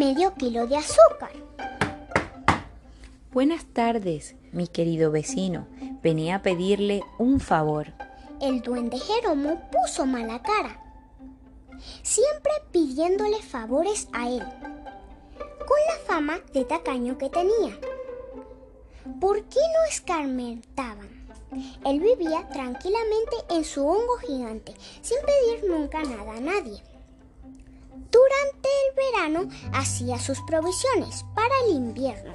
medio kilo de azúcar. Buenas tardes, mi querido vecino. Venía a pedirle un favor. El duende Jeromo puso mala cara, siempre pidiéndole favores a él, con la fama de tacaño que tenía. ¿Por qué no escarmentaban? Él vivía tranquilamente en su hongo gigante, sin pedir nunca nada a nadie. Durante el verano hacía sus provisiones para el invierno.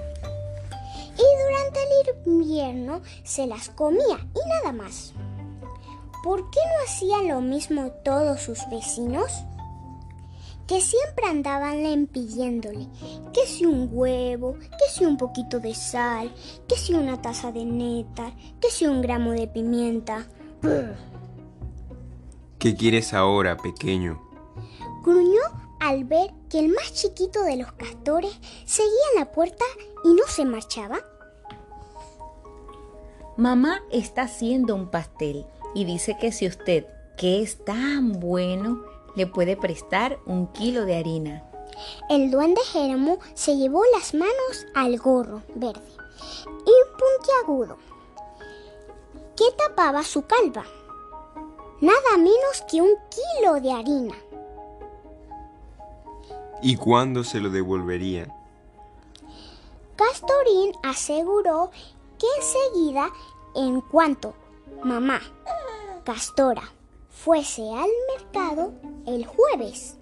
Y durante el invierno se las comía y nada más. ¿Por qué no hacían lo mismo todos sus vecinos? que siempre andaban pidiéndole que si un huevo, que si un poquito de sal, que si una taza de néctar, que si un gramo de pimienta. ¿Qué quieres ahora, pequeño? Gruñó al ver que el más chiquito de los castores seguía en la puerta y no se marchaba. Mamá está haciendo un pastel y dice que si usted, que es tan bueno, le puede prestar un kilo de harina. El duende Jeromo se llevó las manos al gorro verde y puntiagudo que tapaba su calva. Nada menos que un kilo de harina. ¿Y cuándo se lo devolverían? Castorín aseguró que enseguida, en cuanto mamá, Castora, fuese al mercado el jueves.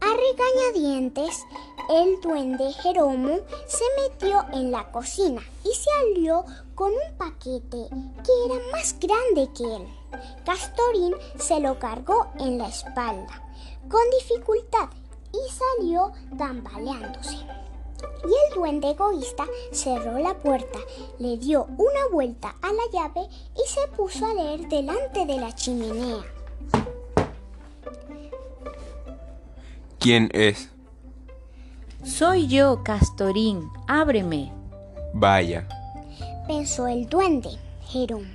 A regañadientes, el duende Jeromo se metió en la cocina y se alió con un paquete que era más grande que él. Castorín se lo cargó en la espalda con dificultad y salió tambaleándose. Y el duende egoísta cerró la puerta, le dio una vuelta a la llave y se puso a leer delante de la chimenea. ¿Quién es? Soy yo, Castorín. Ábreme. Vaya. Pensó el duende, Jerón.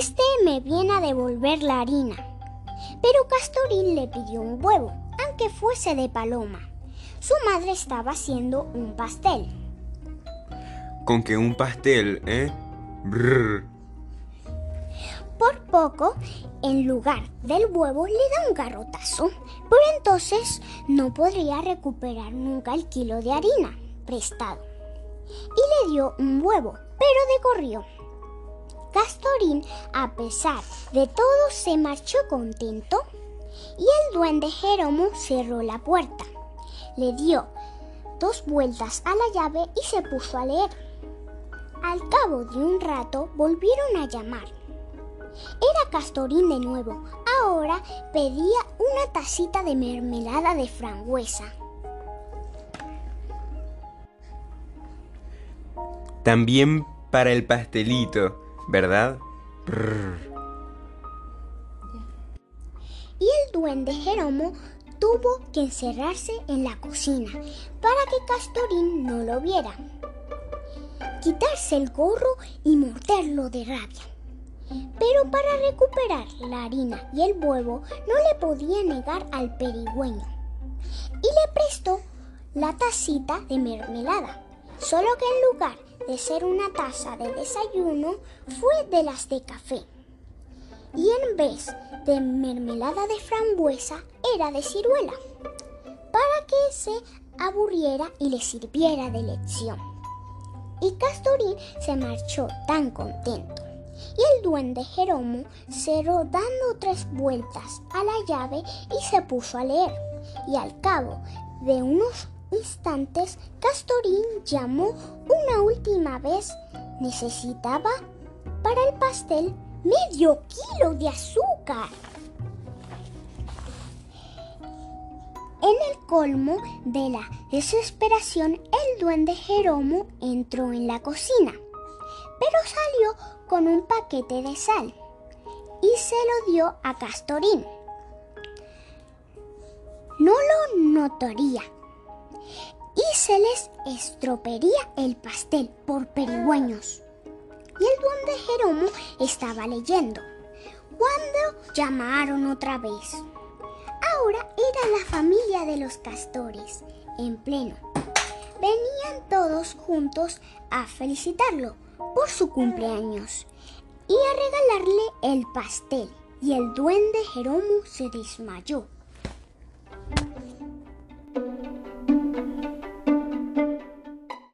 Este me viene a devolver la harina. Pero Castorín le pidió un huevo, aunque fuese de paloma. Su madre estaba haciendo un pastel. Con que un pastel, ¿eh? Brrr. Por poco, en lugar del huevo, le da un garrotazo. Por entonces no podría recuperar nunca el kilo de harina prestado. Y le dio un huevo, pero decorrió. Castorín, a pesar de todo, se marchó contento y el duende Jeromo cerró la puerta le dio dos vueltas a la llave y se puso a leer. Al cabo de un rato volvieron a llamar. Era Castorín de nuevo. Ahora pedía una tacita de mermelada de frambuesa. También para el pastelito, ¿verdad? Y el duende Jeromo tuvo que encerrarse en la cocina para que Castorín no lo viera. Quitarse el gorro y morderlo de rabia. Pero para recuperar la harina y el huevo no le podía negar al perigüeño. Y le prestó la tacita de mermelada. Solo que en lugar de ser una taza de desayuno fue de las de café y en vez de mermelada de frambuesa era de ciruela, para que se aburriera y le sirviera de lección. Y Castorín se marchó tan contento. Y el duende Jeromo cerró dando tres vueltas a la llave y se puso a leer. Y al cabo de unos instantes, Castorín llamó una última vez. Necesitaba para el pastel medio kilo de azúcar. En el colmo de la desesperación, el duende Jeromo entró en la cocina, pero salió con un paquete de sal y se lo dio a Castorín. No lo notaría y se les estropearía el pastel por perigüeños y el duende Jeromo estaba leyendo. Cuando llamaron otra vez. Ahora Era la familia de los castores, en pleno. Venían todos juntos a felicitarlo por su cumpleaños y a regalarle el pastel. Y el duende Jeromo se desmayó